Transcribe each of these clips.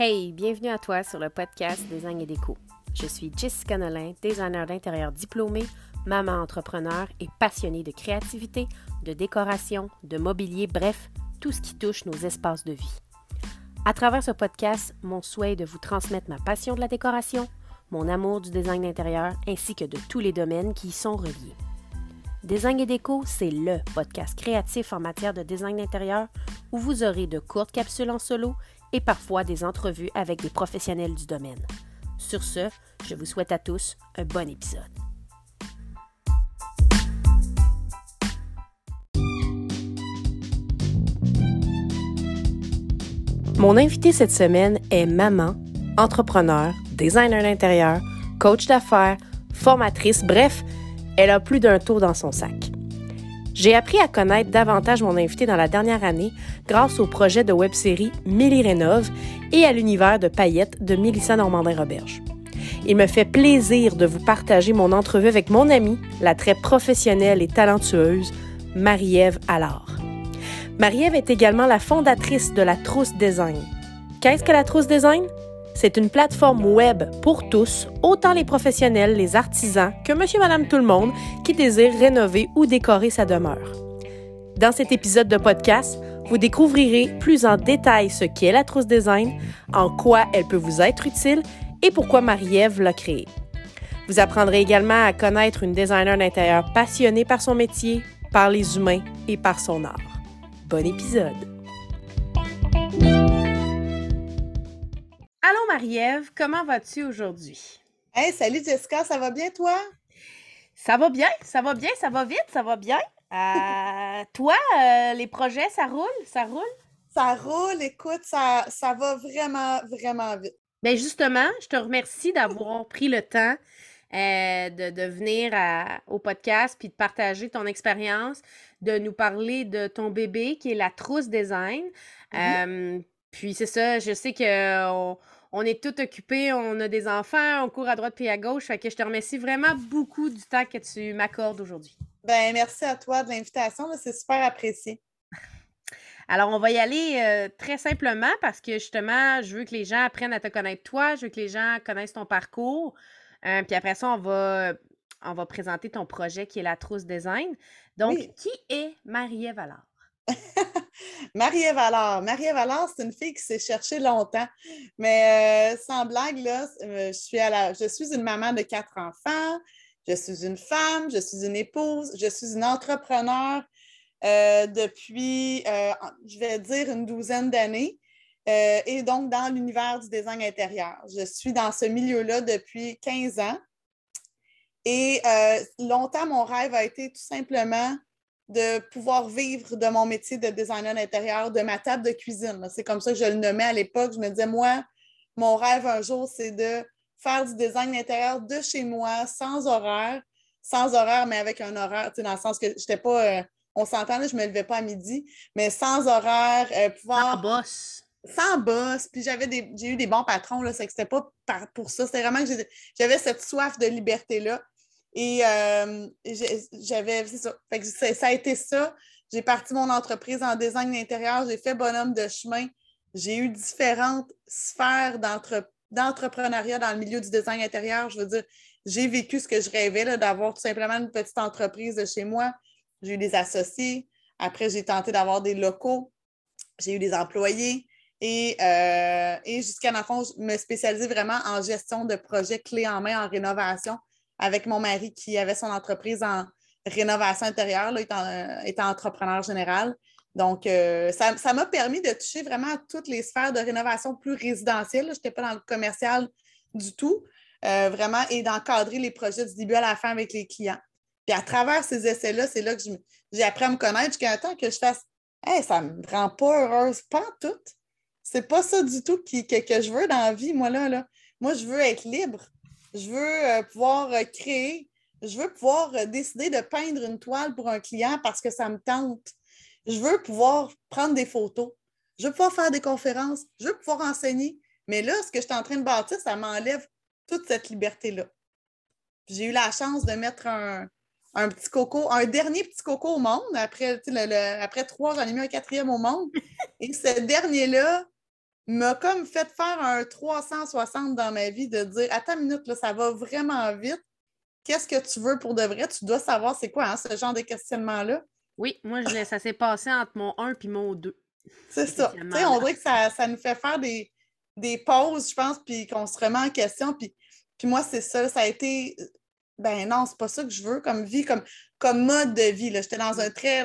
Hey, bienvenue à toi sur le podcast Design et Déco. Je suis Jessica Nolin, designer d'intérieur diplômé, maman entrepreneur et passionnée de créativité, de décoration, de mobilier, bref, tout ce qui touche nos espaces de vie. À travers ce podcast, mon souhait est de vous transmettre ma passion de la décoration, mon amour du design d'intérieur ainsi que de tous les domaines qui y sont reliés. Design et déco, c'est le podcast créatif en matière de design d'intérieur où vous aurez de courtes capsules en solo et parfois des entrevues avec des professionnels du domaine. Sur ce, je vous souhaite à tous un bon épisode. Mon invité cette semaine est maman, entrepreneur, designer d'intérieur, coach d'affaires, formatrice, bref, elle a plus d'un tour dans son sac. J'ai appris à connaître davantage mon invité dans la dernière année grâce au projet de web-série Milly Rénove et à l'univers de paillettes de Mélissa Normandin-Roberge. Il me fait plaisir de vous partager mon entrevue avec mon amie, la très professionnelle et talentueuse Marie-Ève Allard. Marie-Ève est également la fondatrice de la Trousse Design. Qu'est-ce que la Trousse Design? C'est une plateforme web pour tous, autant les professionnels, les artisans que monsieur, madame, tout le monde qui désire rénover ou décorer sa demeure. Dans cet épisode de podcast, vous découvrirez plus en détail ce qu'est la trousse design, en quoi elle peut vous être utile et pourquoi Marie-Ève l'a créée. Vous apprendrez également à connaître une designer d'intérieur passionnée par son métier, par les humains et par son art. Bon épisode! Allô Marie-Ève, comment vas-tu aujourd'hui? Hey, salut Jessica, ça va bien toi? Ça va bien, ça va bien, ça va vite, ça va bien. Euh, toi, euh, les projets, ça roule, ça roule? Ça roule, écoute, ça, ça va vraiment, vraiment vite. Bien justement, je te remercie d'avoir pris le temps euh, de, venir au podcast puis de partager ton expérience, de nous parler de ton bébé qui est la trousse design. Mm-hmm. puis c'est ça, je sais que on est tout occupé, on a des enfants, on court à droite puis à gauche. Fait que je te remercie vraiment beaucoup du temps que tu m'accordes aujourd'hui. Ben merci à toi de l'invitation, c'est super apprécié. Alors, on va y aller euh, très simplement parce que justement, je veux que les gens apprennent à te connaître toi, je veux que les gens connaissent ton parcours. Euh, puis après ça, on va, on va présenter ton projet qui est la trousse design. Donc, qui est Marie-Ève Marie-Ève Marie-Ève c'est une fille qui s'est cherchée longtemps. Mais euh, sans blague, euh, je, suis à la, je suis une maman de quatre enfants, je suis une femme, je suis une épouse, je suis une entrepreneur euh, depuis, je vais dire, une douzaine d'années. et donc, dans l'univers du design intérieur. Je suis dans ce milieu-là depuis 15 ans. Et longtemps, mon rêve a été tout simplement de pouvoir vivre de mon métier de designer d'intérieur, de ma table de cuisine. C'est comme ça que je le nommais à l'époque. Je me disais, moi, mon rêve un jour, c'est de faire du design d'intérieur de chez moi, sans horaire, sans horaire, mais avec un horaire, dans le sens que je n'étais pas, euh, on s'entend, je ne me levais pas à midi, mais sans horaire, euh, pouvoir. Sans boss. Sans boss. Puis j'avais des, j'ai eu des bons patrons, là, c'est que c'était pas pour ça. C'était vraiment que j'avais cette soif de liberté-là. Et euh, j'avais, ça. ça. a été ça. J'ai parti mon entreprise en design d'intérieur, j'ai fait bonhomme de chemin. J'ai eu différentes sphères d'entrepreneuriat dans le milieu du design intérieur. Je veux dire, j'ai vécu ce que je rêvais d'avoir tout simplement une petite entreprise de chez moi. J'ai eu des associés. Après, j'ai tenté d'avoir des locaux. J'ai eu des employés. Et, euh, et jusqu'à la fin, je me spécialisais vraiment en gestion de projets clés en main en rénovation avec mon mari qui avait son entreprise en rénovation intérieure, là, étant, entrepreneur général. Donc, euh, ça m'a permis de toucher vraiment à toutes les sphères de rénovation plus résidentielles. Je n'étais pas dans le commercial du tout, euh, vraiment, et d'encadrer les projets du début à la fin avec les clients. Puis à travers ces essais-là, c'est là que j'ai appris à me connaître jusqu'à un temps que je fasse Hey, ça ne me rend pas heureuse, pas tout. C'est pas ça du tout que, que, je veux dans la vie, moi, là, là. Moi, je veux être libre je veux euh, pouvoir euh, créer, je veux pouvoir euh, décider de peindre une toile pour un client parce que ça me tente. Je veux pouvoir prendre des photos. Je veux pouvoir faire des conférences. Je veux pouvoir enseigner. Mais là, ce que je suis en train de bâtir, ça m'enlève toute cette liberté-là. J'ai eu la chance de mettre un, petit coco, un dernier petit coco au monde. Après, après trois, j'en ai mis un quatrième au monde. Et ce dernier-là, m'a comme fait faire un 360 dans ma vie de dire Attends une minute, là, ça va vraiment vite. Qu'est-ce que tu veux pour de vrai? Tu dois savoir c'est quoi hein, ce genre de questionnement-là. Oui, moi, je, ça s'est passé entre mon 1 et mon 2. C'est ça. on dirait que ça, nous fait faire des, des pauses, je pense, puis qu'on se remet en question. Puis, puis moi, c'est ça. Ça a été. Ben non, c'est pas ça que je veux comme vie, comme, comme mode de vie. J'étais dans un très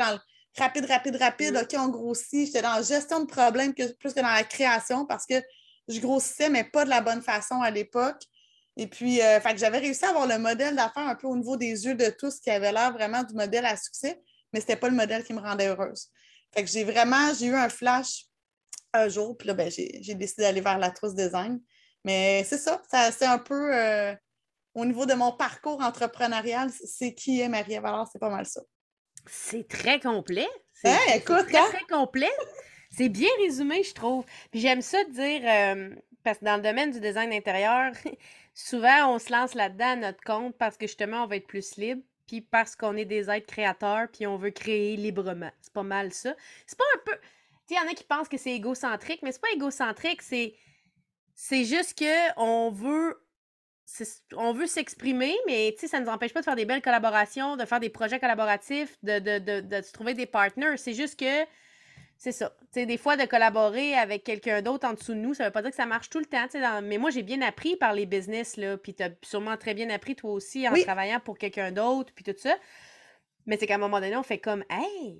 rapide, rapide, rapide. Mm. OK, on grossit. J'étais dans la gestion de problèmes plus que dans la création parce que je grossissais, mais pas de la bonne façon à l'époque. Et puis, euh, j'avais réussi à avoir le modèle d'affaires un peu au niveau des yeux de tous qui avait l'air vraiment du modèle à succès, mais ce n'était pas le modèle qui me rendait heureuse. Fait que j'ai vraiment, j'ai eu un flash un jour, puis là, ben, j'ai décidé d'aller vers la trousse design. Mais c'est ça, ça c'est un peu euh, au niveau de mon parcours entrepreneurial, c'est qui est Marie-Ève. Alors, c'est pas mal ça. C'est très complet. C'est hein, écoute, très, hein? très complet. C'est bien résumé, je trouve. Puis j'aime ça de dire, euh, parce que dans le domaine du design intérieur, souvent on se lance là-dedans à notre compte parce que justement on va être plus libre, puis parce qu'on est des êtres créateurs, puis on veut créer librement. C'est pas mal ça. C'est pas un peu. Tu il y en a qui pensent que c'est égocentrique, mais c'est pas égocentrique, c'est. C'est juste que on veut on veut s'exprimer, mais ça ne nous empêche pas de faire des belles collaborations, de faire des projets collaboratifs, de, de, se trouver des partenaires. C'est juste que c'est ça. des fois, de collaborer avec quelqu'un d'autre en dessous de nous, ça ne veut pas dire que ça marche tout le temps. Mais moi, j'ai bien appris par les business, là, puis tu as sûrement très bien appris toi aussi en travaillant pour quelqu'un d'autre, puis tout ça. Mais c'est qu'à un moment donné, on fait comme Hey,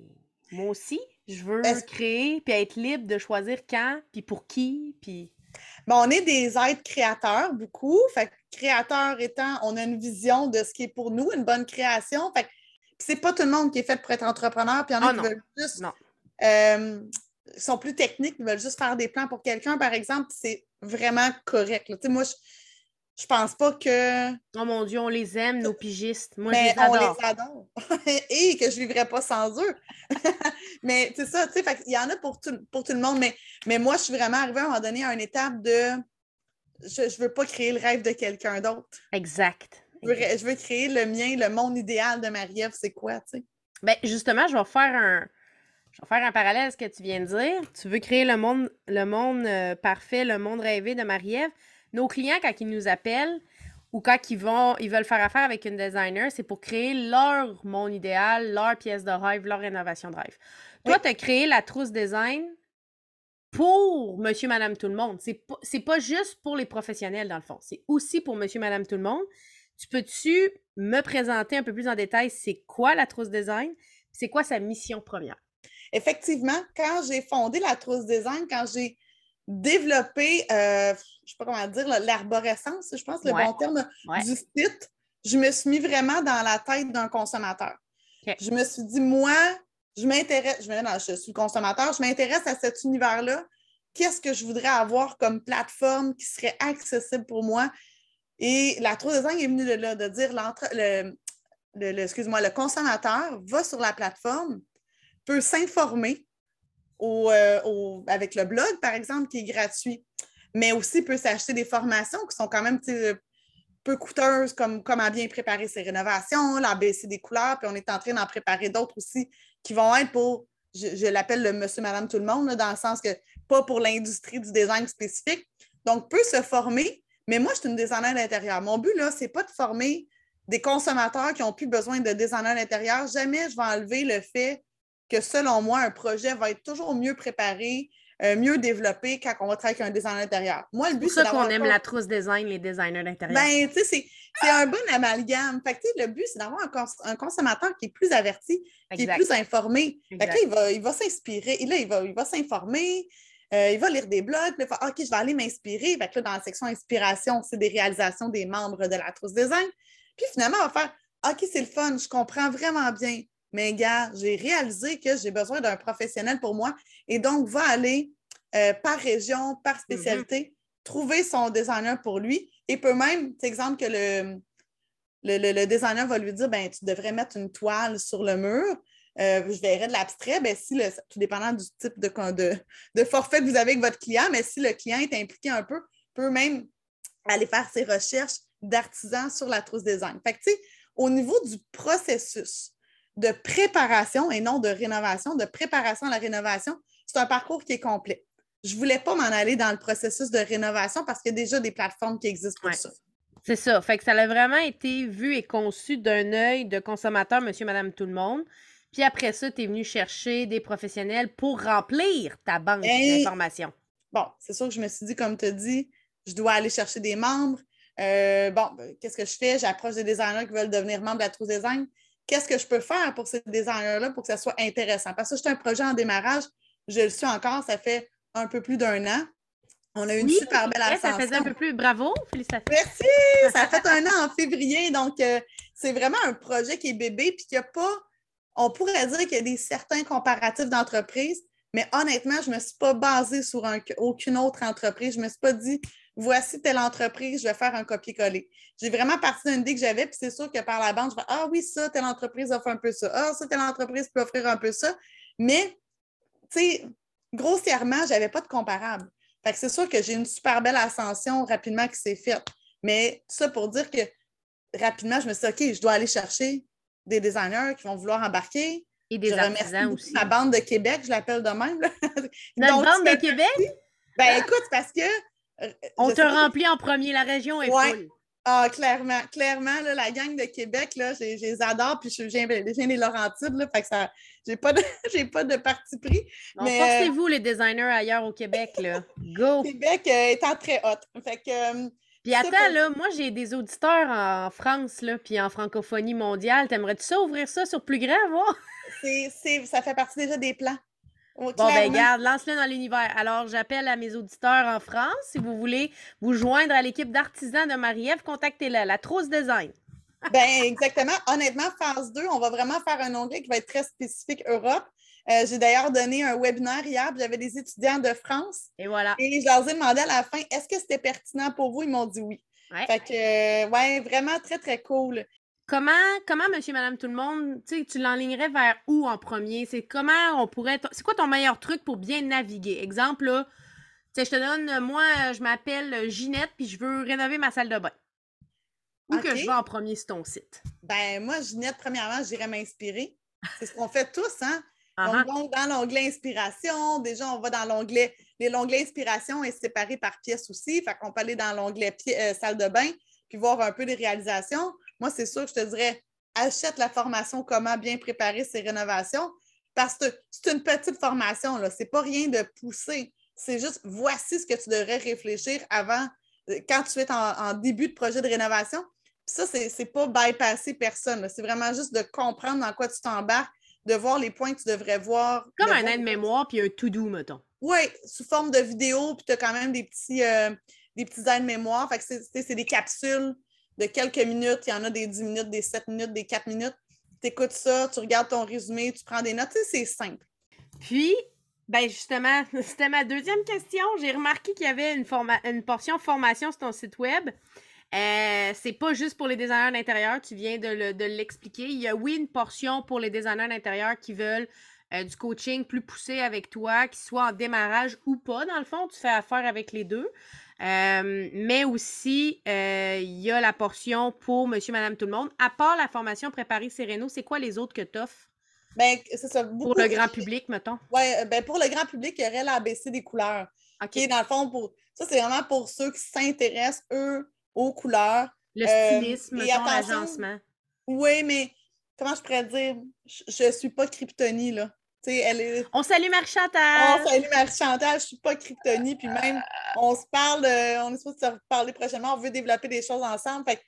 moi aussi, je veux créer, puis être libre de choisir quand, puis pour qui, puis. Bon, on est des êtres créateurs, beaucoup. Fait créateur étant, on a une vision de ce qui est pour nous, une bonne création. Fait c'est pas tout le monde qui est fait pour être entrepreneur, puis il y en a ah qui veulent juste. Euh, sont plus techniques, ils veulent juste faire des plans pour quelqu'un, par exemple, c'est vraiment correct. Moi, je, je pense pas que. Oh mon Dieu, on les aime, nos pigistes. Moi, mais je les adore. on les adore. Et que je ne vivrais pas sans eux. mais c'est ça, tu sais, il y en a pour tout, pour tout le monde. Mais, mais moi, je suis vraiment arrivée à un moment donné à une étape de. Je ne veux pas créer le rêve de quelqu'un d'autre. Exact. Je veux, créer le mien, le monde idéal de Marie-Ève, c'est quoi, tu sais? Ben, justement, je vais faire un. Je vais faire un parallèle à ce que tu viens de dire. Tu veux créer le monde, le monde euh, parfait, le monde rêvé de Marie-Ève nos clients, quand ils nous appellent ou quand ils, vont, ils veulent faire affaire avec une designer, c'est pour créer leur monde idéal, leur pièce de rêve, leur rénovation de rêve. Toi, tu as créé la trousse design pour monsieur, madame, tout le monde. C'est pas, pas juste pour les professionnels, dans le fond. C'est aussi pour monsieur, madame, tout le monde. Tu peux-tu me présenter un peu plus en détail c'est quoi la trousse design? C'est quoi sa mission première? Effectivement, quand j'ai fondé la trousse design, quand j'ai développé, euh, je ne sais pas comment dire, l'arborescence, je pense, le bon terme du site, je me suis mis vraiment dans la tête d'un consommateur. Je me suis dit, moi, je m'intéresse, je, je suis consommateur, je m'intéresse à cet univers-là. Qu'est-ce que je voudrais avoir comme plateforme qui serait accessible pour moi? Et la trousse design est venue de là, de dire le, le, excuse-moi, le consommateur va sur la plateforme, peut s'informer euh, avec le blog, par exemple, qui est gratuit, mais aussi peut s'acheter des formations qui sont quand même peu coûteuses, comme comment bien préparer ses rénovations, l'ABC des couleurs, puis on est en train d'en préparer d'autres aussi qui vont être pour, je, l'appelle le monsieur, madame, tout le monde, dans le sens que pas pour l'industrie du design spécifique. Donc, peut se former, mais moi, je suis une designer d'intérieur. Mon but, là, c'est pas de former des consommateurs qui ont plus besoin de designer d'intérieur. Jamais je vais enlever le fait que selon moi, un projet va être toujours mieux préparé, euh, mieux développé quand on va travailler avec un designer d'intérieur. Moi, le but, c'est. pour ça qu'on aime la trousse design, les designers d'intérieur. Ben, tu sais, c'est un bon amalgame. Fait que, le but, c'est d'avoir un, consommateur qui est plus averti, qui est plus informé. Fait que, il va, il va s'inspirer. Et là, il va, il va s'informer. Euh, il va lire des blogs, puis il va OK, je vais aller m'inspirer. Fait que là, dans la section inspiration, c'est des réalisations des membres de la trousse design. Puis finalement, on va faire OK, c'est le fun, je comprends vraiment bien. Mais gars, j'ai réalisé que j'ai besoin d'un professionnel pour moi et donc va aller euh, par région, par mm-hmm. spécialité, trouver son designer pour lui et peut même, c'est exemple que le, le, designer va lui dire ben, tu devrais mettre une toile sur le mur. Euh, je verrais de l'abstrait, ben, si le, tout dépendant du type de, de, de, forfait que vous avez avec votre client, mais si le client est impliqué un peu, peut même aller faire ses recherches d'artisans sur la trousse design. Fait que, tu sais, au niveau du processus, de préparation et non de rénovation, de préparation à la rénovation, c'est un parcours qui est complet. je ne voulais pas m'en aller dans le processus de rénovation parce qu'il y a déjà des plateformes qui existent pour ça. C'est ça. Fait que ça a vraiment été vu et conçu d'un œil de consommateur, monsieur, madame, tout le monde. Puis après ça, tu es venu chercher des professionnels pour remplir ta banque d'informations. Bon, c'est sûr que je me suis dit, comme tu as dit, je dois aller chercher des membres. Euh, bon, ben, qu'est-ce que je fais? J'approche des designers qui veulent devenir membres de la True Design. Qu'est-ce que je peux faire pour ces designers-là pour que ça soit intéressant? Parce que c'est un projet en démarrage, je le suis encore, ça fait un peu plus d'un an. On a eu une super belle ascension. Ça faisait un peu plus. Bravo, félicitations. Merci! Ça a fait un an en février. Donc, euh, c'est vraiment un projet qui est bébé, puis qu'il n'y a pas. On pourrait dire qu'il y a des certains comparatifs d'entreprises, mais honnêtement, je ne me suis pas basée sur aucune autre entreprise. Je ne me suis pas dit, voici telle entreprise, je vais faire un copier-coller. J'ai vraiment parti d'une idée que j'avais, puis c'est sûr que par la bande, je vais Ah oui, ça, telle entreprise offre un peu ça. Ah, ça, telle entreprise peut offrir un peu ça. Mais, tu sais, grossièrement, je n'avais pas de comparable. Fait que c'est sûr que j'ai une super belle ascension rapidement qui s'est faite. Mais ça pour dire que rapidement, je me suis dit, OK, je dois aller chercher des designers qui vont vouloir embarquer. Et des artisans aussi. Ma bande de Québec, je l'appelle de même. Notre bande de Québec? Ben écoute, parce que. Euh, On te remplit en premier, la région est ouais. Ah, clairement, clairement, la gang de Québec, là, je, les adore, puis je viens, des Laurentides, là, fait que ça, j'ai pas de, pas de parti pris. mais forcez-vous les designers ailleurs au Québec, là. Go! Québec euh, étant très hot. Fait que, euh, puis attends, là, moi, j'ai des auditeurs en France, là, puis en francophonie mondiale. T'aimerais-tu ça, ouvrir ça sur plus grand, voir? C'est, ça fait partie déjà des plans. Bon, ben, garde, lance-le dans l'univers. Alors, j'appelle à mes auditeurs en France. Si vous voulez vous joindre à l'équipe d'artisans de Marie-Ève, contactez-la, la Trousse Design. ben, exactement. Honnêtement, phase 2, on va vraiment faire un onglet qui va être très spécifique Europe. Euh, j'ai d'ailleurs donné un webinaire hier, j'avais des étudiants de France. Et voilà. Et je leur ai demandé à la fin, est-ce que c'était pertinent pour vous? Ils m'ont dit oui. Fait que, euh, ouais, vraiment très, très cool. Comment, comment, monsieur, madame, tout le monde, tu l'enlignerais vers où en premier? C'est comment on pourrait. C'est quoi ton meilleur truc pour bien naviguer? Exemple, là, je te donne, moi, je m'appelle Ginette, puis je veux rénover ma salle de bain. Où que je vais en premier sur ton site? Ben, moi, Ginette, premièrement, j'irais m'inspirer. C'est ce qu'on fait tous, hein? Uh-huh. Donc, dans l'onglet inspiration, déjà, on va dans l'onglet. L'onglet inspiration est séparé par pièce aussi. Fait qu'on peut aller dans l'onglet euh, salle de bain puis voir un peu des réalisations. Moi, c'est sûr que je te dirais, achète la formation Comment bien préparer ses rénovations parce que c'est une petite formation. Ce n'est pas rien de poussé. C'est juste voici ce que tu devrais réfléchir avant, euh, quand tu es en, début de projet de rénovation. ça, ce n'est pas bypasser personne. C'est vraiment juste de comprendre dans quoi tu t'embarques de voir les points que tu devrais voir. Comme un aide-mémoire puis un to-do, mettons. Oui, sous forme de vidéo, puis tu as quand même des petits, euh, des petits aides-mémoire. Fait que c'est des capsules de quelques minutes. Il y en a des 10 minutes, des 7 minutes, des 4 minutes. Tu écoutes ça, tu regardes ton résumé, tu prends des notes. c'est simple. Puis, ben justement, c'était ma deuxième question. J'ai remarqué qu'il y avait une, une portion formation sur ton site web. Euh, c'est pas juste pour les designers d'intérieur, tu viens de l'expliquer. Il y a, oui, une portion pour les designers d'intérieur qui veulent euh, du coaching plus poussé avec toi, qui soit en démarrage ou pas. Dans le fond, tu fais affaire avec les deux. Euh, mais aussi, il y a la portion pour monsieur, madame, tout le monde. À part la formation Préparer Séréno, c'est quoi les autres que tu offres? Ben, c'est ça. Pour le grand public, mettons. Oui, ben pour le grand public, il y aurait l'ABC des couleurs. OK. Dans le fond, pour ça, c'est vraiment pour ceux qui s'intéressent, eux, aux couleurs. Le euh, stylisme, euh, l'agencement. Oui, mais comment je pourrais dire? Je ne suis pas Kryptonie, là. Elle est... On salue Marie-Chantal! On salue Marie-Chantal, je ne suis pas Kryptonie, puis même, on se parle, on est supposé se parler prochainement, on veut développer des choses ensemble. Fait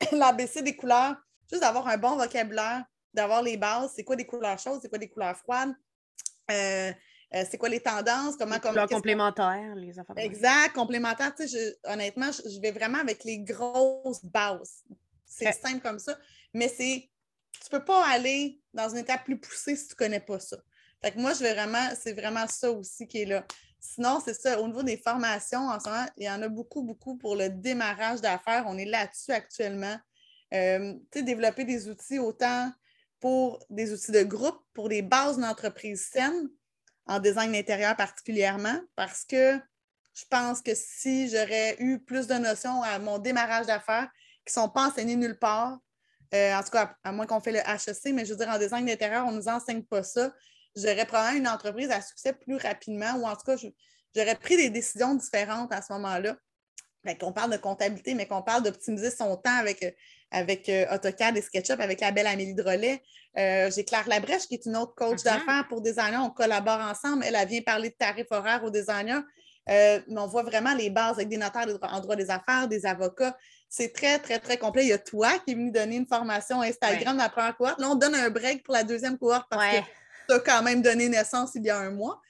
l'ABC des couleurs, juste d'avoir un bon vocabulaire, d'avoir les bases, c'est quoi des couleurs chaudes, c'est quoi des couleurs froides, euh, euh, c'est quoi les tendances, comment... Les complémentaires, les affaires. Exact, complémentaires. honnêtement, je, vais vraiment avec les grosses bases. C'est simple comme ça. Mais c'est... Tu peux pas aller dans une étape plus poussée si tu ne connais pas ça. Fait que moi, je vais vraiment... C'est vraiment ça aussi qui est là. Sinon, c'est ça. Au niveau des formations, en ce moment, il y en a beaucoup, beaucoup pour le démarrage d'affaires. On est là-dessus actuellement. Euh, tu sais, développer des outils autant pour des outils de groupe, pour des bases d'entreprise saines, en design intérieur particulièrement, parce que je pense que si j'aurais eu plus de notions à mon démarrage d'affaires qui ne sont pas enseignées nulle part, euh, en tout cas, à moins qu'on fait le HEC, mais je veux dire, en design d'intérieur, on ne nous enseigne pas ça. J'aurais probablement une entreprise à succès plus rapidement, ou en tout cas, j'aurais pris des décisions différentes à ce moment-là. qu'on parle de comptabilité, mais qu'on parle d'optimiser son temps avec, avec euh, AutoCAD et SketchUp, avec la belle Amélie Drolet. Euh, j'ai Claire Labrèche, qui est une autre coach mm-hmm. d'affaires pour designers. On collabore ensemble. Elle, vient parler de tarifs horaires aux designers. Euh, mais on voit vraiment les bases avec des notaires en droit des affaires, des avocats. C'est très, très, très complet. Il y a toi qui est venu donner une formation Instagram dans la première cohorte. Là, on donne un break pour la deuxième cohorte parce que tu as quand même donné naissance il y a un mois.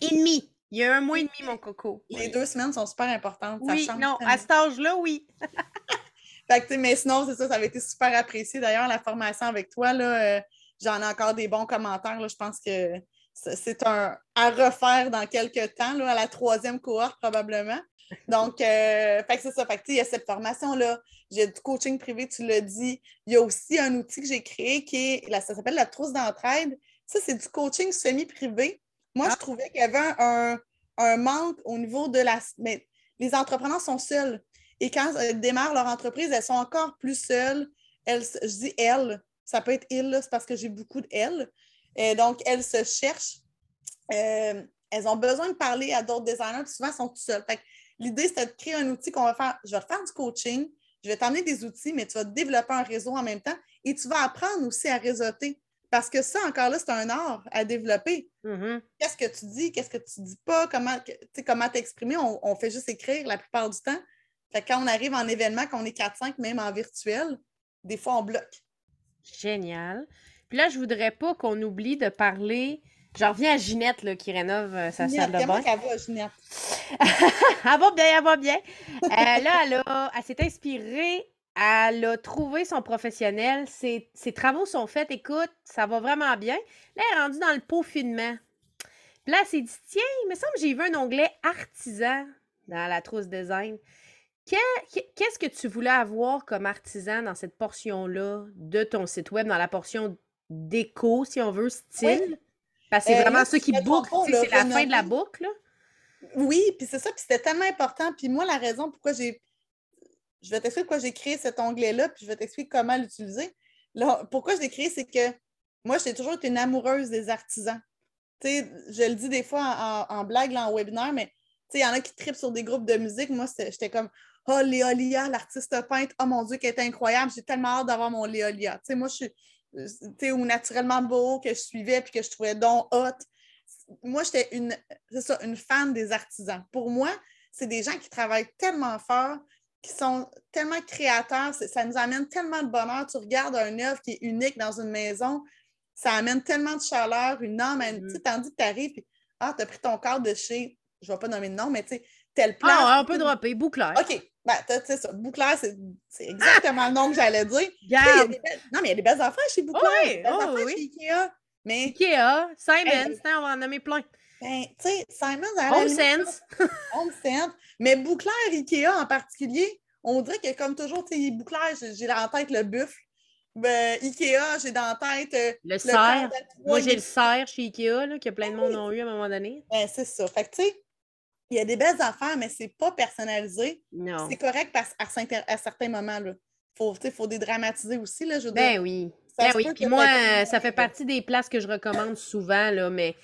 et demi. Il y a un mois et demi, mon coco. Les deux semaines sont super importantes. Oui, non, à cet âge-là, oui. mais sinon, c'est ça, ça avait été super apprécié. D'ailleurs, la formation avec toi, là, euh, j'en ai encore des bons commentaires. Là, je pense que c'est un à refaire dans quelques temps, là, à la troisième cohorte probablement. Donc, euh, c'est ça. Fait il y a cette formation-là. J'ai du coaching privé, tu l'as dit. Il y a aussi un outil que j'ai créé qui est, là, ça s'appelle la trousse d'entraide. Ça, c'est du coaching semi-privé. Moi, je ah. trouvais qu'il y avait un, manque au niveau de la. Mais les entrepreneurs sont seuls. Et quand elles démarrent leur entreprise, elles sont encore plus seules. Elles, je dis elles, ça peut être ils, c'est parce que j'ai beaucoup de elles. Et donc, elles se cherchent. Euh, elles ont besoin de parler à d'autres designers, souvent, elles sont toutes seules. L'idée, c'est de créer un outil qu'on va faire. Je vais faire du coaching, je vais t'emmener des outils, mais tu vas développer un réseau en même temps et tu vas apprendre aussi à réseauter. Parce que ça, encore là, c'est un art à développer. Mm-hmm. Qu'est-ce que tu dis, qu'est-ce que tu dis pas, comment comment t'exprimer, on, on, fait juste écrire la plupart du temps. quand on arrive en événement, qu'on est 4-5, même en virtuel, des fois, on bloque. Génial. Puis là, je voudrais pas qu'on oublie de parler. J'en reviens à Ginette là, qui rénove euh, sa salle de bain. Elle va, Ginette? elle va bien, elle va bien. Euh, là, elle, elle s'est inspirée, elle a trouvé son professionnel. Ses, ses, travaux sont faits. Écoute, ça va vraiment bien. Là, elle est rendue dans le peaufinement. Puis là, elle s'est dit tiens, il me semble que j'ai vu un onglet artisan dans la trousse design. Qu'est-ce que tu voulais avoir comme artisan dans cette portion-là de ton site web, dans la portion déco, si on veut, style? Parce que c'est euh, vraiment ceux qui bouclent, c'est la fin de la boucle. Oui, puis c'est ça, puis c'était tellement important. Puis moi, la raison pourquoi j'ai. Je vais t'expliquer pourquoi j'ai créé cet onglet-là, puis je vais t'expliquer comment l'utiliser. Pourquoi je l'ai créé, c'est que moi, j'ai toujours été une amoureuse des artisans. Je le dis des fois en, blague, en webinaire, mais il y en a qui tripent sur des groupes de musique. Moi, j'étais comme Oh, Léolia, l'artiste peintre, oh mon Dieu, qui est incroyable, j'ai tellement hâte d'avoir mon Léolia. Tu sais, moi, je suis, ou naturellement beau, que je suivais puis que je trouvais donc hot. Moi, j'étais une, ça, une fan des artisans. Pour moi, c'est des gens qui travaillent tellement fort, qui sont tellement créateurs, ça nous amène tellement de bonheur. Tu regardes un œuvre qui est unique dans une maison, ça amène tellement de chaleur, une âme, mm-hmm. tandis que tu arrives, et ah, tu as pris ton cadre de chez, je ne vais pas nommer de nom, mais tu sais, tel plan. Ah, on peut dropper, bouclair. OK, ben, tu sais ça, Bouclair, c'est exactement le nom que j'allais dire. non, mais il y a des belles affaires chez Bouclair. Oui, des belles oh, affaires oui. chez Ikea. Mais... Ikea, Simons, on va en nommer plein. Ben, tu sais, Simons... Home Sense. Home Sense. Mais Bouclair, Ikea en particulier, on dirait que comme toujours, tu sais, Bouclair, j'ai en tête le buffle. Ben, Ikea, j'ai dans la tête... Euh, le, le cerf. Moi, j'ai le cerf chez Ikea, là, que plein de monde ont eu à un moment donné. Ben, c'est ça. Fait que, tu sais, il y a des belles affaires, mais c'est pas personnalisé. C'est correct parce, à, à, certains moments. Il faut, faut dédramatiser aussi. Là, je ben oui. Ben oui. Puis moi, ça fait partie des places que je recommande souvent, là, mais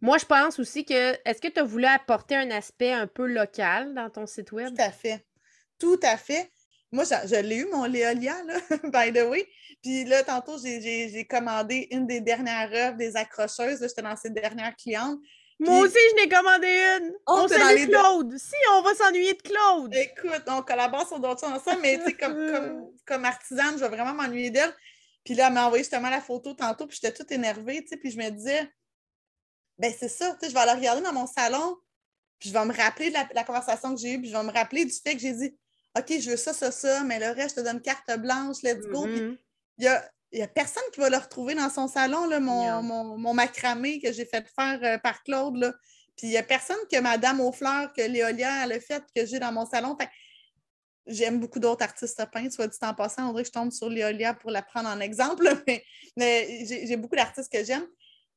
moi, je pense aussi que. Est-ce que tu as voulu apporter un aspect un peu local dans ton site web? Tout à fait. Tout à fait. Moi, je, l'ai eu, mon Léolia, là, by the way. Puis là, tantôt, j'ai commandé une des dernières œuvres des accrocheuses. J'étais dans ces dernières clientes. Moi aussi, je n'ai commandé une. On, on salue Claude. Si, on va s'ennuyer de Claude. Écoute, on collabore sur d'autres choses ensemble, mais comme, comme, comme artisane, je vais vraiment m'ennuyer d'elle. Puis là, elle m'a envoyé justement la photo tantôt, puis j'étais toute énervée, tu sais, puis je me disais, ben c'est ça, tu sais, je vais aller regarder dans mon salon, puis je vais me rappeler de la, conversation que j'ai eue, puis je vais me rappeler du fait que j'ai dit, OK, je veux ça, ça, ça, mais le reste, je te donne carte blanche, let's go. Mm-hmm. il y a a personne qui va le retrouver dans son salon, là, mon, mon, macramé que j'ai fait faire euh, par Claude. Là. Puis il n'y a personne que Madame aux fleurs, que Léolia a fait, que j'ai dans mon salon. J'aime beaucoup d'autres artistes peints, soit dit en passant. On dirait que je tombe sur Léolia pour la prendre en exemple, mais j'ai beaucoup d'artistes que j'aime.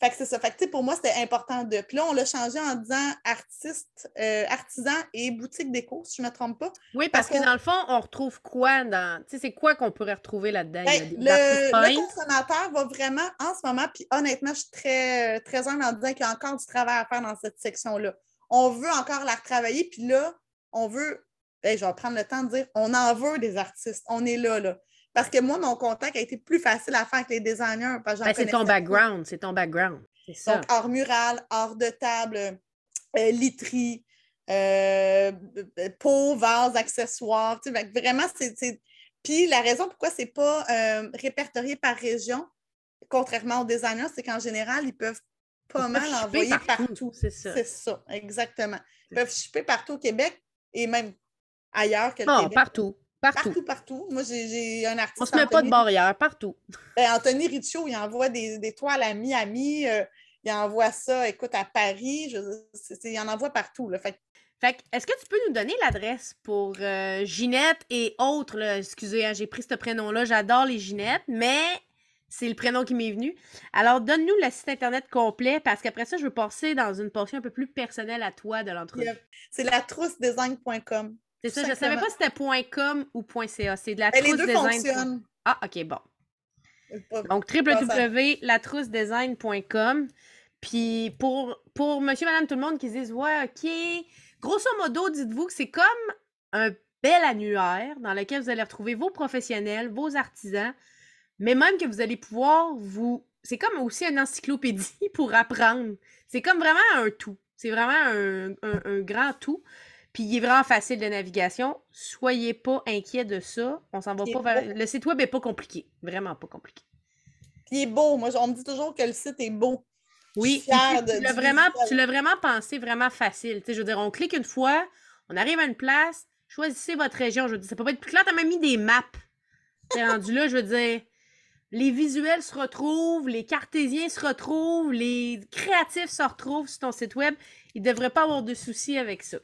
Fait que c'est ça. Fait que, pour moi, c'était important de. Puis là, on l'a changé en disant artiste, euh, artisan et boutique déco, si je ne me trompe pas. Oui, parce, que, dans le fond, on retrouve quoi dans. Tu sais, c'est quoi qu'on pourrait retrouver là-dedans? Ben, le, consommateur va vraiment, en ce moment, puis honnêtement, je suis très, très humble en disant qu'il y a encore du travail à faire dans cette section-là. on veut encore la retravailler, puis là, on veut, ben, je vais prendre le temps de dire, on en veut des artistes, on est là, là. Parce que moi, mon contact a été plus facile à faire avec les designers. Ben, c'est ton background, c'est ton background. Ça. Donc, hors mural, hors de table, euh, literie, euh, peau, vase, accessoires. Vraiment, c'est. Puis la raison pourquoi ce n'est pas euh, répertorié par région, contrairement aux designers, c'est qu'en général, ils peuvent pas mal envoyer partout. C'est ça. C'est ça, exactement. Ils peuvent shipper partout au Québec et même ailleurs que le non, partout. Partout. Partout, partout. Moi, j'ai un artiste. On se met pas de barrière, partout. Ben, Anthony Riccio, il envoie des, des toiles à Miami. Euh, il envoie ça, écoute, à Paris. Je, il en envoie partout. Là. Fait, fait est-ce que tu peux nous donner l'adresse pour euh, Ginette et autres? Excusez, hein, j'ai pris ce prénom-là. J'adore les Ginettes, mais c'est le prénom qui m'est venu. Alors, donne-nous le site Internet complet parce qu'après ça, je veux passer dans une portion un peu plus personnelle à toi de l'entreprise. C'est la troussedesign.com. C'est ça, je ne savais pas si c'était .com ou .ca. C'est de la trousse Les deux fonctionnent. Ah, OK, bon. Donc, www.latroussedesign.com. Puis pour, pour monsieur, madame, tout le monde qui se disent Ouais, OK. Grosso modo, dites-vous que c'est comme un bel annuaire dans lequel vous allez retrouver vos professionnels, vos artisans, mais même que vous allez pouvoir vous. C'est comme aussi une encyclopédie pour apprendre. C'est comme vraiment un tout. C'est vraiment un, un, grand tout. Puis il est vraiment facile de navigation. Soyez pas inquiets de ça. On s'en va pas vers. Le site web est pas compliqué. Vraiment pas compliqué. Puis il est beau. Moi, on me dit toujours que le site est beau. Oui, tu, l'as vraiment, tu vraiment pensé vraiment facile. je veux dire, on clique une fois, on arrive à une place, choisissez votre région. Je veux dire, ça peut pas être plus clair, t'as même mis des maps. T'es rendu là, je veux dire, les visuels se retrouvent, les cartésiens se retrouvent, les créatifs se retrouvent sur ton site web. Il devrait pas avoir de soucis avec ça.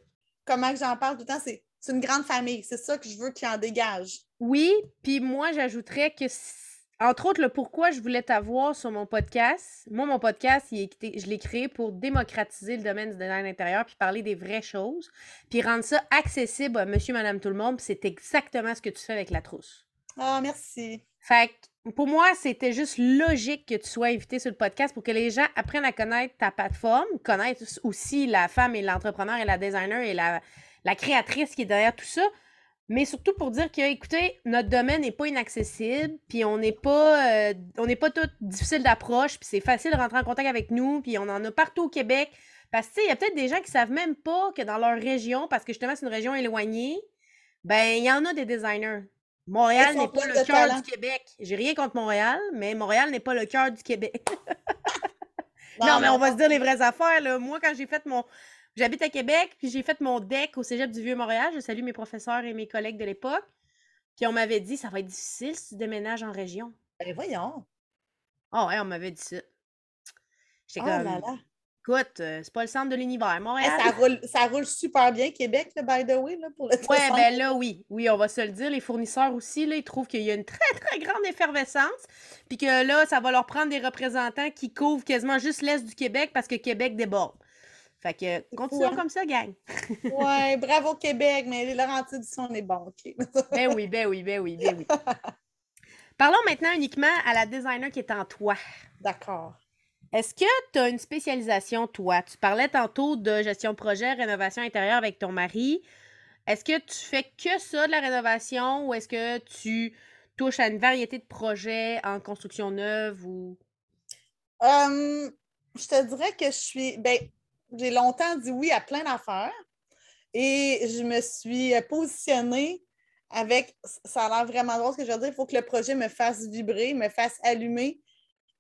Comment j'en parle tout le temps, c'est une grande famille. C'est ça que je veux qu'il en dégage. Oui, puis moi, j'ajouterais que entre autres, le pourquoi je voulais t'avoir sur mon podcast. Moi, mon podcast, je l'ai créé pour démocratiser le domaine du design intérieur puis parler des vraies choses, puis rendre ça accessible à monsieur, madame, tout le monde. c'est exactement ce que tu fais avec la trousse. Ah, merci. Fait que pour moi, c'était juste logique que tu sois invité sur le podcast pour que les gens apprennent à connaître ta plateforme, connaissent aussi la femme et l'entrepreneur et la designer et la, créatrice qui est derrière tout ça mais surtout pour dire que, écoutez, notre domaine n'est pas inaccessible, puis on n'est pas, euh, on n'est pas tout difficile d'approche, puis c'est facile de rentrer en contact avec nous, puis on en a partout au Québec. Parce que, il y a peut-être des gens qui savent même pas que dans leur région, parce que justement, c'est une région éloignée, ben, il y en a des designers. Montréal n'est pas le cœur du Québec. J'ai rien contre Montréal, mais Montréal n'est pas le cœur du Québec. non, mais on va se dire les vraies affaires, là. Moi, quand j'ai fait mon, J'habite à Québec, puis j'ai fait mon deck au cégep du Vieux-Montréal. Je salue mes professeurs et mes collègues de l'époque. Puis on m'avait dit, ça va être difficile si tu déménages en région. Ben voyons. Oh, ouais, on m'avait dit ça. J'étais oh comme. Là là. Écoute, euh, c'est pas le centre de l'univers. Montréal. ça, roule, ça roule super bien, Québec, by the way, là, pour le Ouais, ben là, oui. Oui, on va se le dire. Les fournisseurs aussi, là, ils trouvent qu'il y a une très, très grande effervescence. Puis que là, ça va leur prendre des représentants qui couvrent quasiment juste l'Est du Québec parce que Québec déborde. Fait que continuons hein? comme ça, gang. ouais, bravo Québec, mais les Laurentides sont les bons, OK? ben oui, ben oui, ben oui, ben oui. Parlons maintenant uniquement à la designer qui est en toi. D'accord. Est-ce que tu as une spécialisation, toi? Tu parlais tantôt de gestion de projet, rénovation intérieure avec ton mari. Est-ce que tu fais que ça de la rénovation ou est-ce que tu touches à une variété de projets en construction neuve ou? Hum, je te dirais que je suis. Ben, j'ai longtemps dit oui à plein d'affaires et je me suis positionnée avec, ça a l'air vraiment drôle ce que je veux dire, il faut que le projet me fasse vibrer, me fasse allumer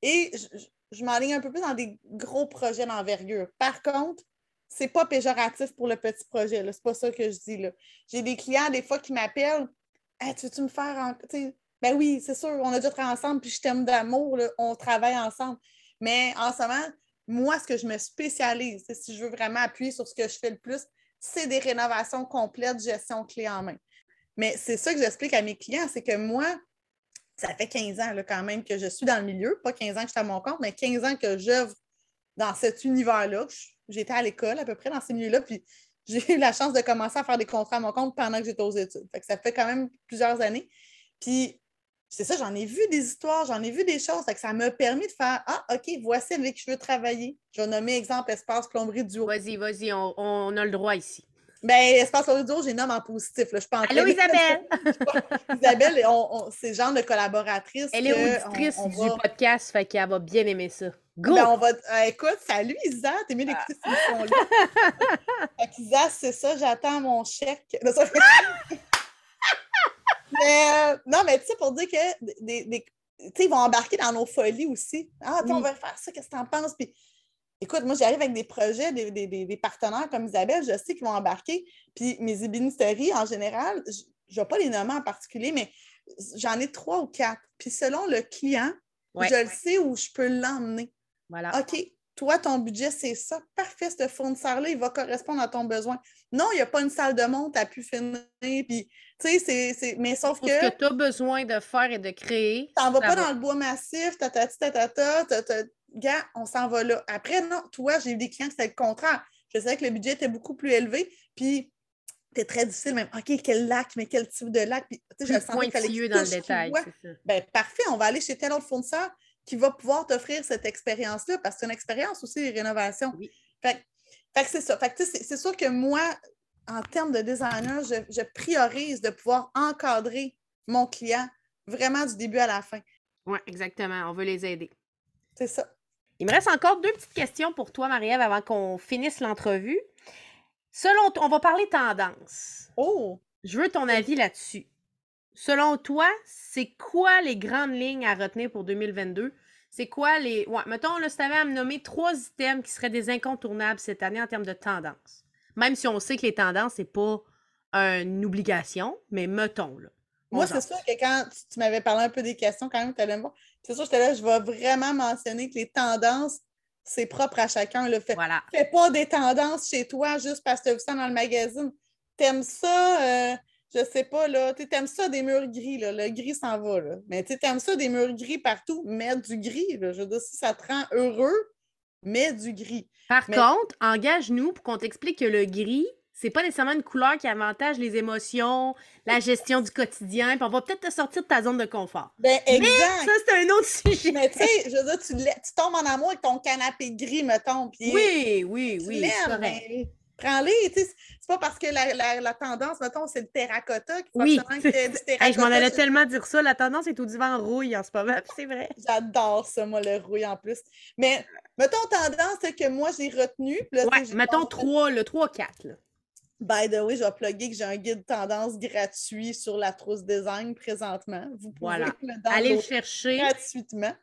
et je, je m'enligne un peu plus dans des gros projets d'envergure. Par contre, c'est pas péjoratif pour le petit projet, c'est pas ça que je dis. J'ai des clients des fois qui m'appellent Tu veux-tu me faire en... Ben oui, c'est sûr, on a déjà travaillé ensemble, puis je t'aime d'amour, on travaille ensemble. Mais en ce moment, moi, ce que je me spécialise, si je veux vraiment appuyer sur ce que je fais le plus, c'est des rénovations complètes, gestion clé en main. Mais c'est ça que j'explique à mes clients, c'est que moi, ça fait 15 ans quand même que je suis dans le milieu, pas 15 ans que je suis à mon compte, mais 15 ans que j'œuvre dans cet univers-là. J'étais à l'école à peu près dans ces milieux-là, puis j'ai eu la chance de commencer à faire des contrats à mon compte pendant que j'étais aux études. ça fait quand même plusieurs années. Puis c'est ça, j'en ai vu des histoires, j'en ai vu des choses. que ça m'a permis de faire Ah, OK, voici avec qui je veux travailler. Je vais nommer exemple Espace Plomberie Duo. Vas-y, vas-y, on, a le droit ici. Ben, Espace Duo, j'ai nommé en positif. Là. Je pense Allô, Isabelle! Isabelle, c'est le genre de collaboratrice. Elle est auditrice du podcast, fait qu'elle va bien aimer ça. Go! Ben, on va... Euh, écoute, salut Isa, t'es mieux d'écouter cette émission-là. Isa, c'est ça, j'attends mon chèque. mais euh, non, mais tu sais, pour dire que des, des ils vont embarquer dans nos folies aussi. Ah, on va faire ça, qu'est-ce que tu en penses? Puis, écoute, moi, j'arrive avec des projets, des, des, partenaires comme Isabelle, je sais qu'ils vont embarquer. Puis, mes ébénisteries, en général, je ne vais pas les nommer en particulier, mais j'en ai trois ou quatre. Puis, selon le client, je le sais où je peux l'emmener. Voilà. OK, toi, ton budget, c'est ça. Parfait, ce fournisseur-là, il va correspondre à ton besoin. Non, il n'y a pas une salle de monte à pu finir. Puis, tu sais, c'est. Mais sauf que. Ce que tu as besoin de faire et de créer. Tu n'en vas pas dans le bois massif, ta ta ta ta ta, gars, on s'en va là. Après, non, toi, j'ai eu des clients qui c'était le contraire. Je savais que le budget était beaucoup plus élevé. Puis, c'était très difficile, même. OK, quel lac, mais quel type de lac? Puis, tu sais, je sentais qu'il fallait dans le détail. Ben, parfait, on va aller chez tel autre fournisseur qui va pouvoir t'offrir cette expérience-là, parce que c'est une expérience aussi de rénovation. Fait, que c'est ça. Fait c'est sûr que moi, en termes de designer, je, priorise de pouvoir encadrer mon client vraiment du début à la fin. Oui, exactement. On veut les aider. C'est ça. Il me reste encore deux petites questions pour toi, Marie-Ève, avant qu'on finisse l'entrevue. Selon toi, on va parler tendance. Oh! Je veux ton avis là-dessus. Selon toi, c'est quoi les grandes lignes à retenir pour 2022? C'est quoi les. Ouais, mettons, là, si tu avais à me nommer trois items qui seraient des incontournables cette année en termes de tendance. Même si on sait que les tendances, c'est pas une obligation, mais mettons, là. Moi, c'est sûr que quand tu, m'avais parlé un peu des questions, quand même, tu allais me voir. C'est sûr, j'étais là, je vais vraiment mentionner que les tendances, c'est propre à chacun. Le fait. Voilà. Fais pas des tendances chez toi juste parce que tu as vu ça dans le magazine. T'aimes ça, euh, je sais pas, là, tu aimes ça des murs gris, là, le gris s'en va, là. Mais tu aimes ça des murs gris partout, mets du gris, là. Je veux dire, si ça te rend heureux, mets du gris. Par contre, engage-nous pour qu'on t'explique que le gris, c'est pas nécessairement une couleur qui avantage les émotions, la gestion du quotidien, puis on va peut-être te sortir de ta zone de confort. Ben, exact. ça, c'est un autre sujet. Mais tu sais, je veux dire, tu, tu, tombes en amour avec ton canapé gris, mettons. Puis, oui, oui, oui. Prends-les. C'est pas parce que la, tendance, mettons, c'est le terracotta faut oui. que du terracotta. je m'en allais tellement dire ça. La tendance est au divan rouille en ce moment. C'est vrai. J'adore ça, moi, le rouille en plus. Mais mettons tendance, c'est que moi, j'ai retenu. ouais, mettons 3, le 3-4. By the way, je vais plugger que j'ai un guide tendance gratuit sur la trousse design présentement. Vous pouvez voilà. Aller le chercher gratuitement.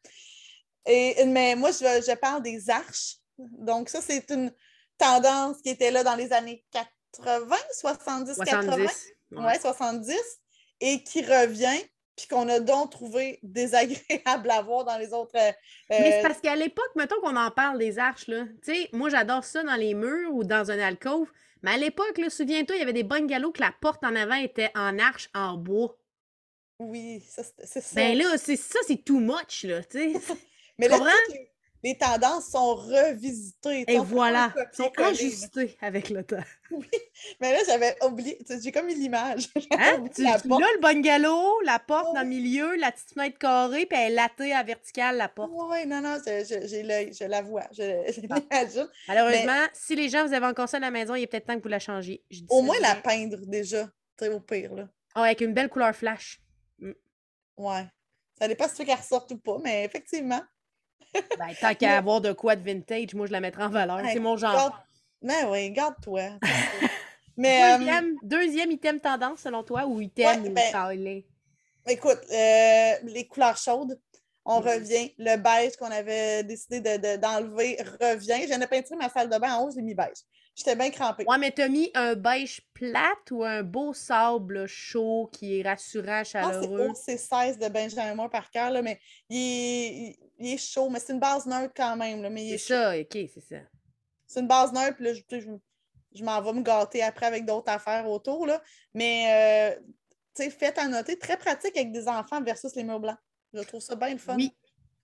Et, mais moi, je, je parle des arches. Donc, ça, c'est une tendance qui était là dans les années 80, 70, 80. Ouais. 70. Et qui revient, puis qu'on a donc trouvé désagréable à voir dans les autres. Euh, Mais c'est parce qu'à l'époque, mettons qu'on en parle des arches, là. Tu sais, moi, j'adore ça dans les murs ou dans un alcôve. Mais à l'époque, souviens-toi, il y avait des bungalows que la porte en avant était en arche en bois. Oui, c'est ça. Ben là, c'est ça, c'est too much, là, tu sais. Mais là, les tendances sont revisitées. Et voilà, sont ajustées avec le temps. Oui, mais là, j'avais oublié, j'ai comme eu l'image. Hein? Tu, là, le bungalow, la porte dans le milieu, la petite fenêtre carrée, puis elle est latée à verticale, la porte. Oui, non, non, j'ai l'œil, je la vois, je, Malheureusement, si les gens, vous avez encore ça à la maison, il est peut-être temps que vous la changiez. au moins la peindre déjà, très au pire. Là. Oh, avec une belle couleur flash. Mm. Ouais. Ça dépend si tu veux qu'elle ressorte ou pas, mais effectivement. Ben, tant qu'à avoir de quoi de vintage, moi, je la mettrai en valeur. c'est mon genre. Ben oui, garde-toi. Mais, deuxième, deuxième, item tendance, selon toi, ou item ben, Écoute, euh, les couleurs chaudes, on revient. Le beige qu'on avait décidé d'enlever de, revient. J'en ai peinturé ma salle de bain en haut, j'ai mis beige. J'étais bien crampée. Ouais, mais t'as mis un beige plate ou un beau sable chaud qui est rassurant, chaleureux? c'est 16 de Benjamin Moore par cœur, mais il est, chaud, mais c'est une base neutre quand même. C'est ça, ok, c'est ça. C'est une base neutre, puis là, je, je, m'en vais me gâter après avec d'autres affaires autour. Là. Mais, euh, tu sais, faites à noter, très pratique avec des enfants versus les murs blancs. Je trouve ça bien fun. Oui.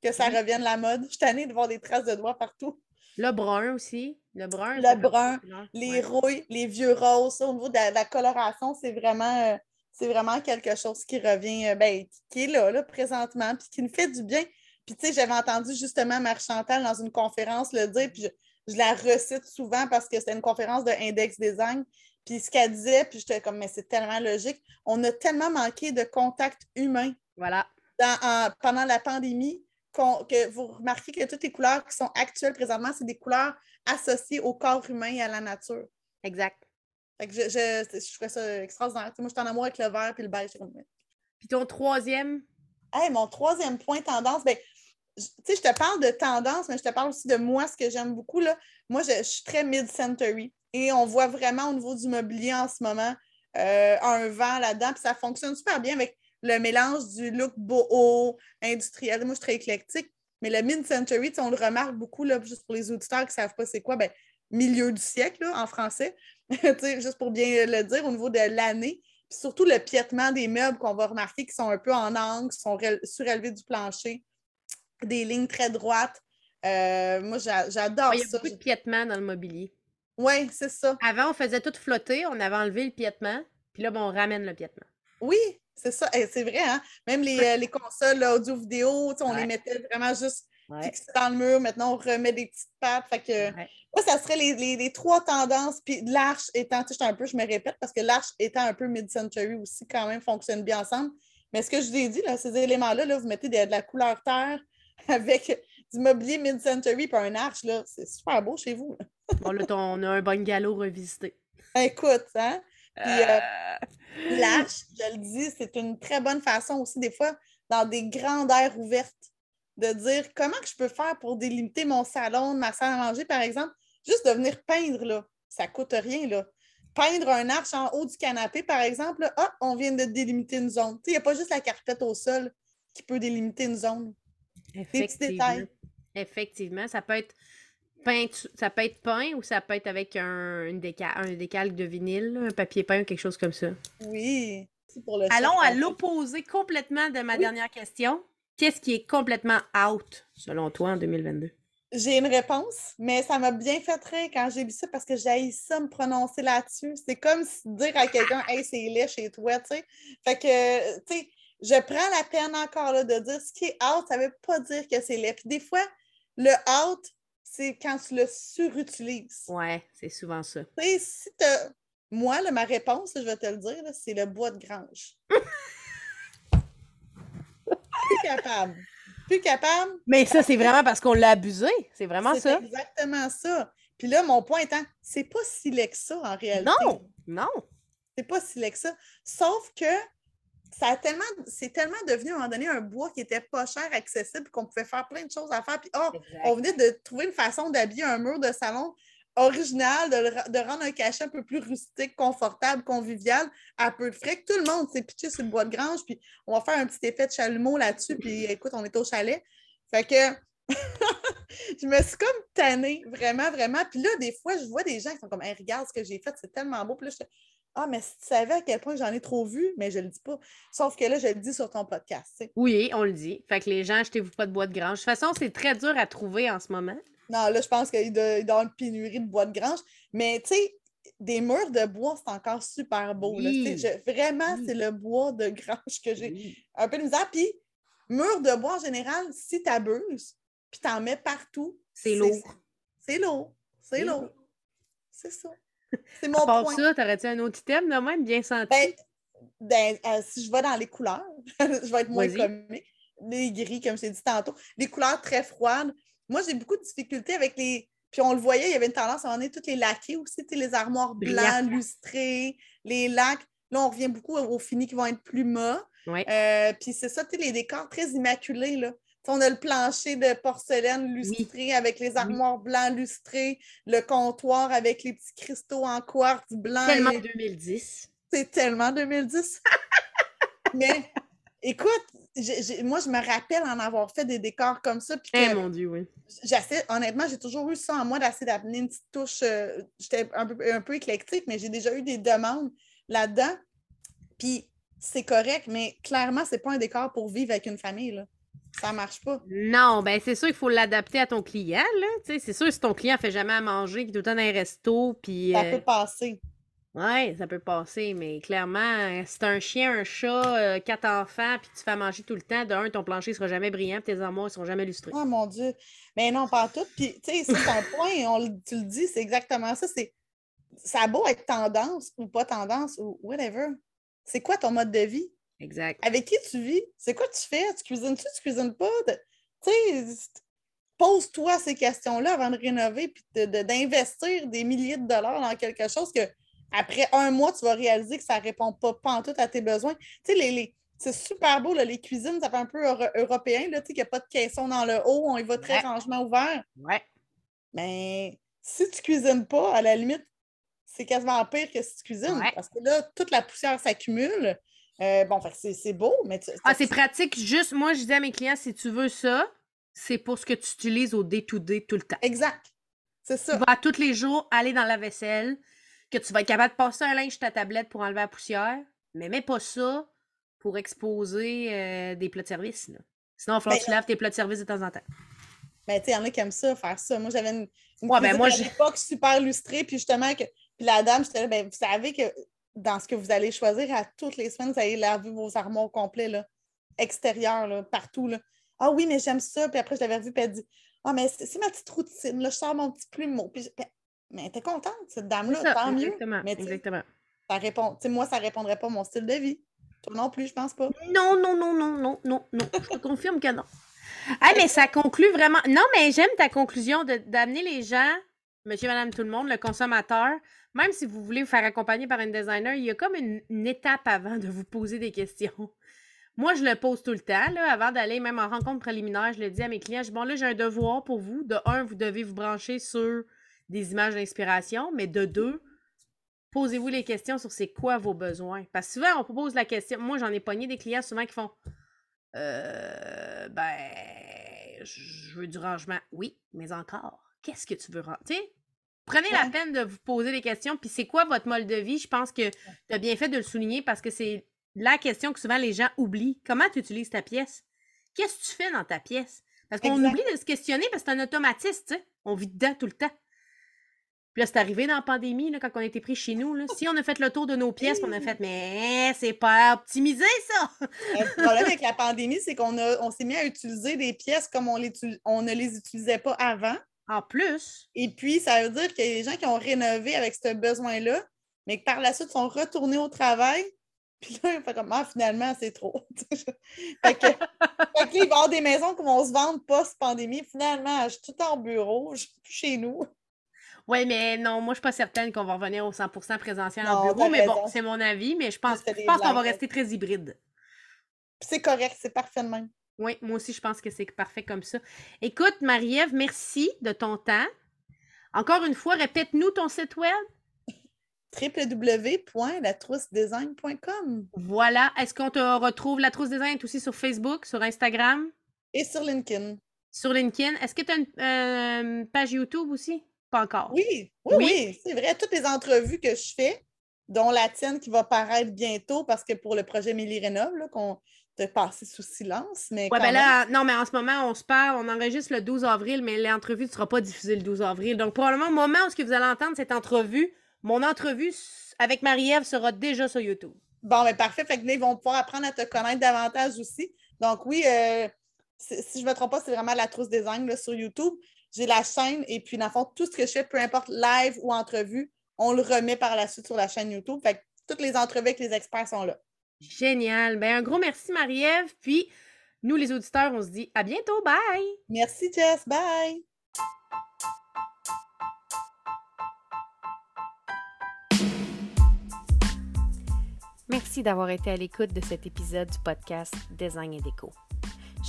Que ça revienne la mode. Je suis tannée de voir des traces de doigts partout. Le brun aussi. Le brun. Le brun, les rouilles, les vieux roses. au niveau de la, coloration, c'est vraiment, euh, c'est vraiment quelque chose qui revient, euh, ben, qui est là, là, présentement, puis qui nous fait du bien. Puis, tu sais, j'avais entendu justement Marie Chantal dans une conférence le dire, puis je, la recite souvent parce que c'était une conférence de Index Design. Puis ce qu'elle disait, puis j'étais comme, mais c'est tellement logique. On a tellement manqué de contact humain. Voilà. pendant la pandémie, que vous remarquez que toutes les couleurs qui sont actuelles présentement, c'est des couleurs associées au corps humain et à la nature. Exact. Fait que je, je, je ferais ça extraordinaire. moi, je suis en amour avec le vert et le beige. Puis ton troisième? Hey, mon troisième point tendance, ben, je, je te parle de tendance, mais je te parle aussi de moi, ce que j'aime beaucoup. Là. Moi, je, suis très mid-century. Et on voit vraiment au niveau du mobilier en ce moment euh, un vent là-dedans. Puis ça fonctionne super bien avec le mélange du look beau, industriel. Moi, je suis très éclectique. Mais le mid-century, on le remarque beaucoup, là, juste pour les auditeurs qui ne savent pas c'est quoi, ben, milieu du siècle en français, juste pour bien le dire, au niveau de l'année. Puis surtout le piétement des meubles qu'on va remarquer qui sont un peu en angle, qui sont surélevés du plancher, des lignes très droites. Euh, moi, j'adore ça. Il y a beaucoup de piétement dans le mobilier. Oui, c'est ça. Avant, on faisait tout flotter, on avait enlevé le piétement, puis là, on ramène le piétement. Oui, c'est ça. Eh, c'est vrai, hein? Même les, euh, les consoles audio-vidéo, on les mettait vraiment juste fixées dans le mur. Maintenant, on remet des petites pattes. Fait que, moi, ça serait les, trois tendances. Puis l'arche étant, tu sais, un peu, je me répète, parce que l'arche étant un peu mid-century aussi, quand même, fonctionne bien ensemble. Mais ce que je vous ai dit, là, ces éléments-là, là, vous mettez de, la couleur terre avec du mobilier mid-century puis un arche, là, c'est super beau chez vous. bon, là, on a un bungalow revisité. Écoute, hein? Puis, euh, euh. l'arche, je le dis, c'est une très bonne façon aussi, des fois, dans des grandes aires ouvertes, de dire comment que je peux faire pour délimiter mon salon, ma salle à manger, par exemple. Juste de venir peindre, là, ça ne coûte rien. Là. Peindre un arche en haut du canapé, par exemple, là, on vient de délimiter une zone. Il n'y a pas juste la carpette au sol qui peut délimiter une zone. Effectivement. Effectivement, ça peut être peint, ça peut être peint ou ça peut être avec un, une un décalque de vinyle, un papier peint ou quelque chose comme ça. Oui. Pour le Allons à l'opposé complètement de ma dernière question. Qu'est-ce qui est complètement out, selon toi, en 2022? J'ai une réponse, mais ça m'a bien fait rire quand j'ai vu ça parce que j'ai ça me prononcer là-dessus. C'est comme dire à quelqu'un Hey, c'est laid chez toi, tu sais. Fait que, tu sais, je prends la peine encore là, de dire ce qui est out, ça ne veut pas dire que c'est laid. Puis des fois, le out, c'est quand tu le surutilises. Ouais, c'est souvent ça. Tu sais, si Moi, ma réponse, je vais te le dire, c'est le bois de grange. Plus capable plus capable. Mais ça, c'est vraiment parce qu'on l'a abusé. C'est vraiment ça. C'est exactement ça. Puis là, mon point étant, c'est pas si laid que ça en réalité. Non, non. C'est pas si laid que ça. Sauf que ça a tellement, c'est tellement devenu à un moment donné un bois qui était pas cher, accessible, qu'on pouvait faire plein de choses à faire. Puis, oh, on venait de trouver une façon d'habiller un mur de salon original, de, rendre un cachet un peu plus rustique, confortable, convivial, à peu de frais, que tout le monde s'est pitché sur le bois de grange, puis on va faire un petit effet de chalumeau là-dessus, puis écoute, on est au chalet. Fait que je me suis comme tannée, vraiment, vraiment. Puis là, des fois, je vois des gens qui sont comme, regarde ce que j'ai fait, c'est tellement beau. Puis là, je ah, mais si tu savais à quel point j'en ai trop vu, mais je le dis pas. Sauf que là, je le dis sur ton podcast. Oui, on le dit. Fait que les gens, achetez-vous pas de bois de grange. De toute façon, c'est très dur à trouver en ce moment. Non, là, je pense qu'il doit, y avoir une pénurie de bois de grange. Mais tu sais, des murs de bois, c'est encore super beau. vraiment, c'est le bois de grange que j'ai un peu de misère. Puis, mur de bois en général, si tu abuses, puis tu en mets partout, c'est lourd. C'est lourd. C'est lourd. C'est ça. C'est mon à point. ça, t'aurais-tu un autre item de même bien senti? Ben, ben euh, si je vais dans les couleurs, je vais être moins comique. Les gris, comme je t'ai dit tantôt. Les couleurs très froides. Moi, j'ai beaucoup de difficultés avec les. Puis on le voyait, il y avait une tendance à en toutes les laqués aussi, les armoires blancs, lustrées, les lacs. Là, on revient beaucoup aux finis qui vont être plus mat. Euh, puis c'est ça, les décors très immaculés. Là. on a le plancher de porcelaine lustré avec les armoires blancs lustrées, le comptoir avec les petits cristaux en quartz blanc. Tellement 2010. C'est tellement 2010. Mais écoute, moi, je me rappelle en avoir fait des décors comme ça. Eh, mon Dieu, oui. Honnêtement, j'ai toujours eu ça en moi d'essayer d'amener une petite touche. Euh, j'étais un peu, un peu éclectique, mais j'ai déjà eu des demandes là-dedans. Puis c'est correct, mais clairement, c'est pas un décor pour vivre avec une famille. Là. Ça marche pas. Non, ben c'est sûr qu'il faut l'adapter à ton client. C'est sûr si ton client fait jamais à manger, qu'il est tout le temps dans un resto. Puis, ça euh, peut passer. Ouais, ça peut passer, mais clairement, si t'as un chien, un chat, euh, quatre enfants, puis tu fais manger tout le temps, de un, ton plancher sera jamais brillant, puis tes armoires ne seront jamais lustrées. Oh mon Dieu. Mais non, pas tout. Puis, tu sais, c'est un point, on, tu le dis, c'est exactement ça. C'est, ça a beau être tendance ou pas tendance ou whatever. C'est quoi ton mode de vie? Exact. Avec qui tu vis? C'est quoi tu fais? Tu cuisines-tu? Tu cuisines pas? Tu sais, pose-toi ces questions-là avant de rénover puis d'investir des milliers de dollars dans quelque chose que après un mois, tu vas réaliser que ça ne répond pas, pas tout à tes besoins. Tu sais, les, c'est super beau, là, les cuisines, ça fait un peu européen, là, tu sais, qu'il n'y a pas de caisson dans le haut, on y va très rangement ouvert. Ouais. Mais si tu ne cuisines pas, à la limite, c'est quasiment pire que si tu cuisines. Parce que là, toute la poussière s'accumule. Euh, bon, c'est beau, mais... ah, c'est pratique. Juste, moi, je dis à mes clients, si tu veux ça, c'est pour ce que tu utilises au day-to-day tout le temps. Exact. C'est ça. Tu vas tous les jours aller dans la vaisselle, que tu vas être capable de passer un linge sur ta tablette pour enlever la poussière, mais mets pas ça pour exposer euh, des plats de service. Là. Sinon, il va falloir que tu laves tes plats de service de temps en temps. Ben, tu sais, il y en a qui aiment ça, faire ça. Moi, j'avais une, une ouais, ben, moi, à super illustrée, puis justement, que, puis la dame, j'étais là, ben, vous savez que dans ce que vous allez choisir, à toutes les semaines, vous allez laver vos armoires complets, là, extérieurs, là, partout. Là. Ah oui, mais j'aime ça. Puis après, je l'avais vu, puis elle dit Ah, mais c'est ma petite routine. Là, je sors mon petit plumeau. Puis, mais t'es contente, cette dame-là, tant mieux. Mais exactement. Ça répond, moi, ça répondrait pas à mon style de vie. Toi non plus, je pense pas. Non, non, non, non, non, non, non. je te confirme que non. Ah, mais ça conclut vraiment. Non, mais j'aime ta conclusion d'amener les gens, monsieur, madame, tout le monde, le consommateur, même si vous voulez vous faire accompagner par un designer, il y a comme une étape avant de vous poser des questions. Moi, je le pose tout le temps, là, avant d'aller même en rencontre préliminaire, je le dis à mes clients, je dis, bon, là, j'ai un devoir pour vous. De un, vous devez vous brancher sur des images d'inspiration, mais de deux, posez-vous les questions sur c'est quoi vos besoins. Parce que souvent, on pose la question, moi, j'en ai pogné des clients souvent qui font, euh, ben, je veux du rangement. Oui, mais encore, qu'est-ce que tu veux ranger? Prenez la peine de vous poser des questions, puis c'est quoi votre mode de vie? Je pense que tu as bien fait de le souligner parce que c'est la question que souvent les gens oublient. Comment tu utilises ta pièce? Qu'est-ce que tu fais dans ta pièce? Parce qu'on oublie de se questionner parce que c'est un automatisme, tu sais. On vit dedans tout le temps. Puis là, c'est arrivé dans la pandémie, là, quand on était pris chez nous. Là. Si on a fait le tour de nos pièces, on a fait, mais c'est pas optimisé, ça! le problème avec la pandémie, c'est qu'on on s'est mis à utiliser des pièces comme on, les, on ne les utilisait pas avant. En plus. Et puis, ça veut dire qu'il y a des gens qui ont rénové avec ce besoin-là, mais que par la suite sont retournés au travail, puis là, il fait comme, ah, finalement, c'est trop. fait, que, il va y avoir des maisons qui vont se vendre post-pandémie. Finalement, je suis tout en bureau, je suis plus chez nous. Oui, mais non, moi, je ne suis pas certaine qu'on va revenir au 100% présentiel en bureau. Mais bon, c'est mon avis, mais je pense, je pense qu'on va rester très hybride. C'est correct, c'est parfait de même. Oui, moi aussi, je pense que c'est parfait comme ça. Écoute, Marie-Ève, merci de ton temps. Encore une fois, répète-nous ton site web www.latroussedesign.com. Voilà. Est-ce qu'on te retrouve La Trousse Design aussi sur Facebook, sur Instagram? Et sur LinkedIn. Sur LinkedIn. Est-ce que tu as une euh, page YouTube aussi? Pas encore. Oui, oui, oui. c'est vrai. Toutes les entrevues que je fais, dont la tienne qui va paraître bientôt parce que pour le projet Milly Rénov, qu'on te passé sous silence. Mais ouais, ben là, non, mais en ce moment, on se parle, on enregistre le 12 avril, mais l'entrevue ne sera pas diffusée le 12 avril. Donc, probablement, au moment où vous allez entendre cette entrevue, mon entrevue avec Marie-Ève sera déjà sur YouTube. Bon, mais ben, parfait. Fait que là, ils vont pouvoir apprendre à te connaître davantage aussi. Donc, oui, euh, si je ne me trompe pas, c'est vraiment la trousse des angles sur YouTube. J'ai la chaîne et puis, dans le fond, tout ce que je fais, peu importe live ou entrevue, on le remet par la suite sur la chaîne YouTube. Fait que toutes les entrevues avec les experts sont là. Génial. Ben, un gros merci, Marie-Ève. Puis, nous, les auditeurs, on se dit à bientôt. Bye. Merci, Jess. Bye. Merci d'avoir été à l'écoute de cet épisode du podcast Design et Déco.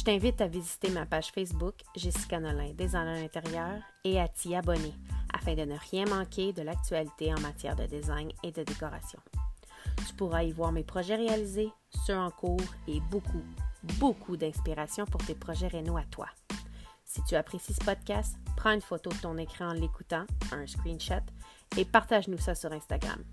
Je t'invite à visiter ma page Facebook Jessica Nolin, designer intérieur, et à t'y abonner afin de ne rien manquer de l'actualité en matière de design et de décoration. Tu pourras y voir mes projets réalisés, ceux en cours et beaucoup, beaucoup d'inspiration pour tes projets rénaux à toi. Si tu apprécies ce podcast, prends une photo de ton écran en l'écoutant, un screenshot, et partage-nous ça sur Instagram.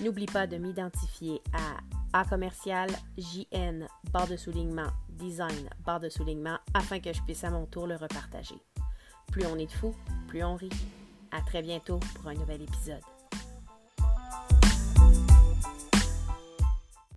N'oublie pas de m'identifier à A commercial JN barre de soulignement design barre de soulignement afin que je puisse à mon tour le repartager. Plus on est de fous, plus on rit. À très bientôt pour un nouvel épisode.